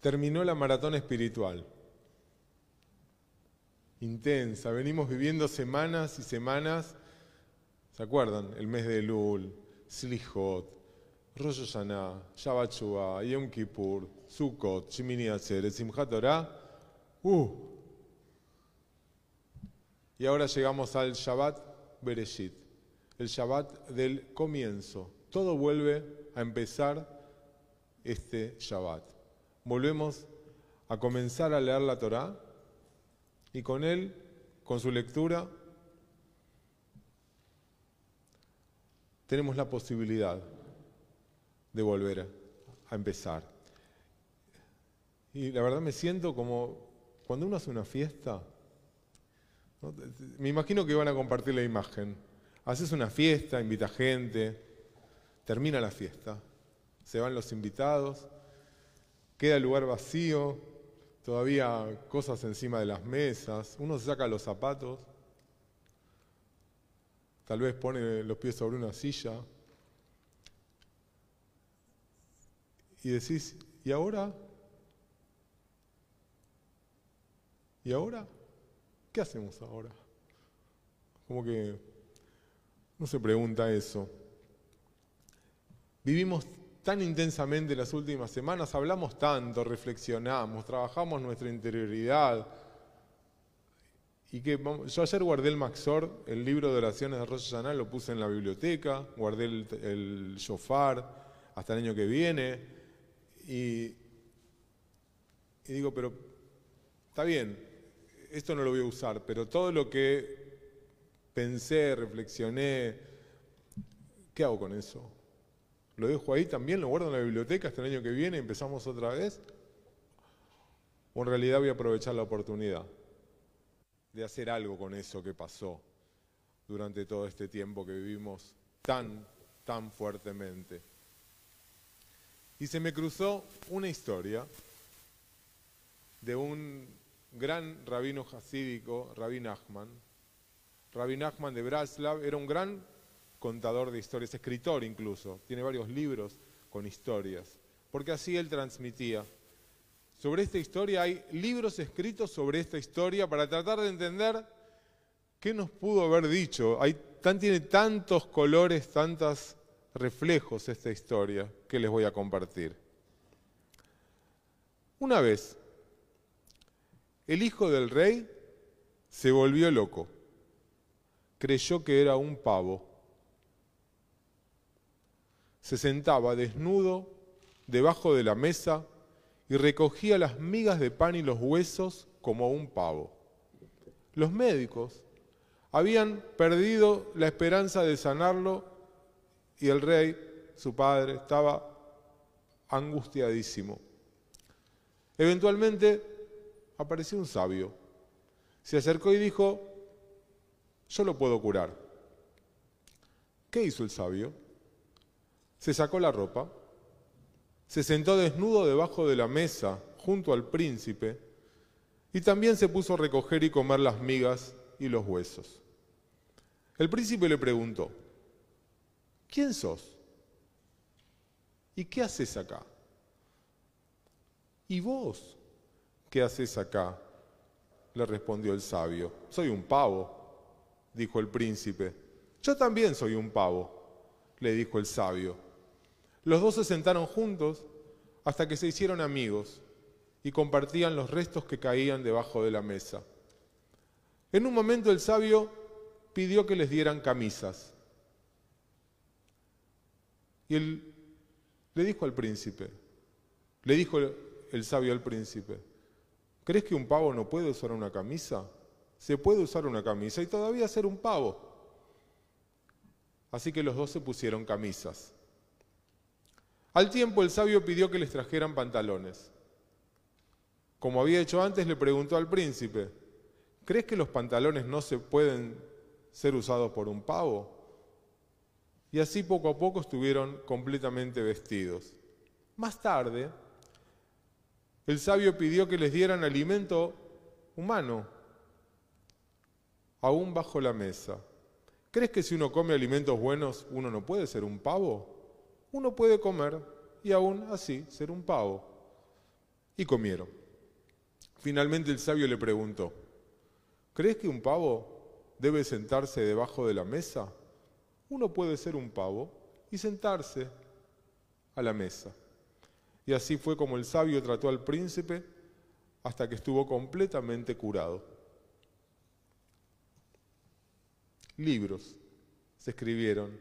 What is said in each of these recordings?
terminó la maratón espiritual. Intensa, venimos viviendo semanas y semanas, ¿se acuerdan? El mes de Lul, Slichot, Rosh Hashanah, Shabbat Shua, Yom Kippur, Sukkot, Shemini Atzeret, Simchat Torah. ¡Uh! Y ahora llegamos al Shabbat Bereshit, el Shabbat del comienzo. Todo vuelve a empezar este Shabbat. Volvemos a comenzar a leer la Torah y con él, con su lectura, tenemos la posibilidad de volver a empezar. Y la verdad me siento como cuando uno hace una fiesta, me imagino que van a compartir la imagen. Haces una fiesta, invita gente, termina la fiesta, se van los invitados, queda el lugar vacío, todavía cosas encima de las mesas, uno se saca los zapatos, tal vez pone los pies sobre una silla y decís, ¿y ahora? ¿Y ahora? ¿Qué hacemos ahora? Como que no se pregunta eso. Vivimos tan intensamente las últimas semanas, hablamos tanto, reflexionamos, trabajamos nuestra interioridad. Y que yo ayer guardé el Maxor, el libro de oraciones de Rosh Hashanah, lo puse en la biblioteca, guardé el, el shofar hasta el año que viene. Y, y digo, pero está bien, esto no lo voy a usar, pero todo lo que pensé, reflexioné, ¿qué hago con eso? ¿Lo dejo ahí también? ¿Lo guardo en la biblioteca hasta el año que viene empezamos otra vez? ¿O en realidad voy a aprovechar la oportunidad de hacer algo con eso que pasó durante todo este tiempo que vivimos tan, tan fuertemente? Y se me cruzó una historia de un gran rabino hasídico, Rabbi Nachman. Rabbi Nachman de Braslav era un gran contador de historias, escritor incluso, tiene varios libros con historias, porque así él transmitía. Sobre esta historia hay libros escritos sobre esta historia para tratar de entender qué nos pudo haber dicho. Hay, tan, tiene tantos colores, tantos reflejos esta historia que les voy a compartir. Una vez, el hijo del rey se volvió loco. Creyó que era un pavo se sentaba desnudo debajo de la mesa y recogía las migas de pan y los huesos como un pavo. Los médicos habían perdido la esperanza de sanarlo y el rey, su padre, estaba angustiadísimo. Eventualmente apareció un sabio. Se acercó y dijo, yo lo puedo curar. ¿Qué hizo el sabio? Se sacó la ropa, se sentó desnudo debajo de la mesa junto al príncipe y también se puso a recoger y comer las migas y los huesos. El príncipe le preguntó, ¿quién sos? ¿Y qué haces acá? ¿Y vos qué haces acá? le respondió el sabio. Soy un pavo, dijo el príncipe. Yo también soy un pavo, le dijo el sabio. Los dos se sentaron juntos hasta que se hicieron amigos y compartían los restos que caían debajo de la mesa. En un momento el sabio pidió que les dieran camisas. Y él le dijo al príncipe, le dijo el sabio al príncipe, ¿crees que un pavo no puede usar una camisa? Se puede usar una camisa y todavía ser un pavo. Así que los dos se pusieron camisas. Al tiempo el sabio pidió que les trajeran pantalones. Como había hecho antes, le preguntó al príncipe, ¿crees que los pantalones no se pueden ser usados por un pavo? Y así poco a poco estuvieron completamente vestidos. Más tarde, el sabio pidió que les dieran alimento humano, aún bajo la mesa. ¿Crees que si uno come alimentos buenos, uno no puede ser un pavo? Uno puede comer y aún así ser un pavo. Y comieron. Finalmente el sabio le preguntó, ¿crees que un pavo debe sentarse debajo de la mesa? Uno puede ser un pavo y sentarse a la mesa. Y así fue como el sabio trató al príncipe hasta que estuvo completamente curado. Libros se escribieron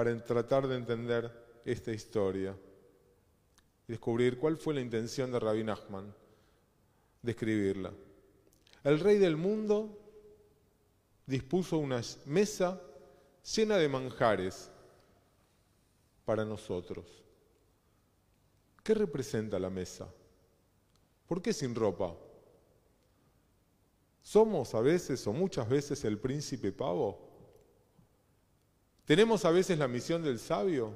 para tratar de entender esta historia y descubrir cuál fue la intención de Rabbi Nachman de escribirla. El rey del mundo dispuso una mesa llena de manjares para nosotros. ¿Qué representa la mesa? ¿Por qué sin ropa? ¿Somos a veces o muchas veces el príncipe pavo? ¿Tenemos a veces la misión del sabio?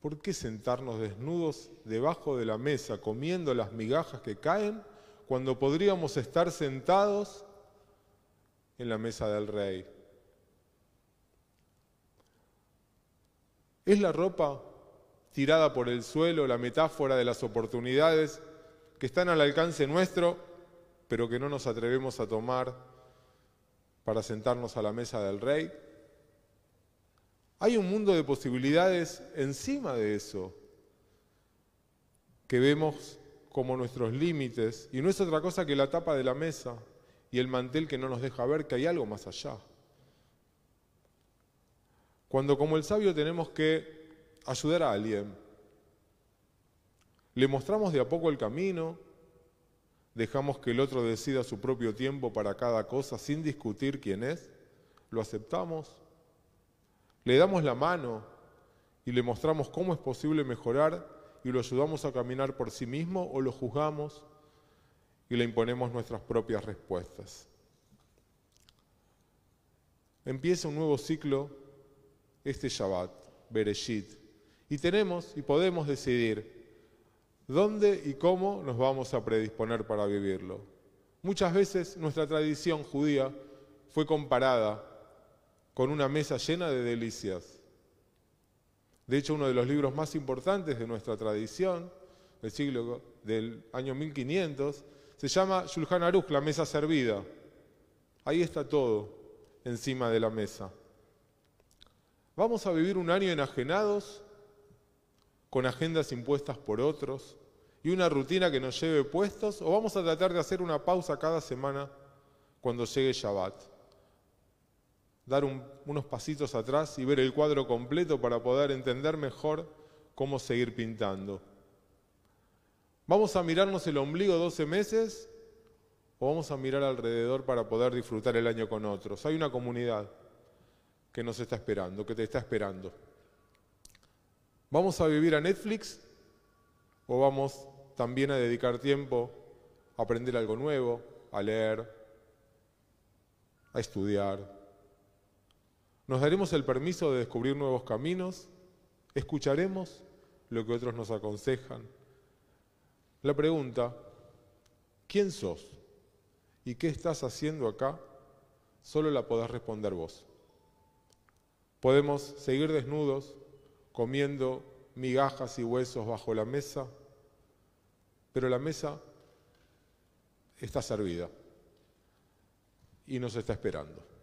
¿Por qué sentarnos desnudos debajo de la mesa comiendo las migajas que caen cuando podríamos estar sentados en la mesa del rey? ¿Es la ropa tirada por el suelo la metáfora de las oportunidades que están al alcance nuestro, pero que no nos atrevemos a tomar para sentarnos a la mesa del rey? Hay un mundo de posibilidades encima de eso que vemos como nuestros límites y no es otra cosa que la tapa de la mesa y el mantel que no nos deja ver que hay algo más allá. Cuando como el sabio tenemos que ayudar a alguien, le mostramos de a poco el camino, dejamos que el otro decida su propio tiempo para cada cosa sin discutir quién es, lo aceptamos, le damos la mano y le mostramos cómo es posible mejorar y lo ayudamos a caminar por sí mismo o lo juzgamos y le imponemos nuestras propias respuestas. Empieza un nuevo ciclo este Shabbat, Bereshit. Y tenemos y podemos decidir dónde y cómo nos vamos a predisponer para vivirlo. Muchas veces nuestra tradición judía fue comparada con una mesa llena de delicias. De hecho, uno de los libros más importantes de nuestra tradición, del siglo del año 1500, se llama Shulchan Aruch, la mesa servida. Ahí está todo encima de la mesa. ¿Vamos a vivir un año enajenados, con agendas impuestas por otros y una rutina que nos lleve puestos? ¿O vamos a tratar de hacer una pausa cada semana cuando llegue Shabbat? Dar unos pasitos atrás y ver el cuadro completo para poder entender mejor cómo seguir pintando. ¿Vamos a mirarnos el ombligo 12 meses o vamos a mirar alrededor para poder disfrutar el año con otros? Hay una comunidad que nos está esperando, que te está esperando. ¿Vamos a vivir a Netflix o vamos también a dedicar tiempo a aprender algo nuevo, a leer, a estudiar? ¿Nos daremos el permiso de descubrir nuevos caminos? ¿Escucharemos lo que otros nos aconsejan? La pregunta, ¿quién sos? ¿Y qué estás haciendo acá? Solo la podés responder vos. Podemos seguir desnudos, comiendo migajas y huesos bajo la mesa, pero la mesa está servida y nos está esperando.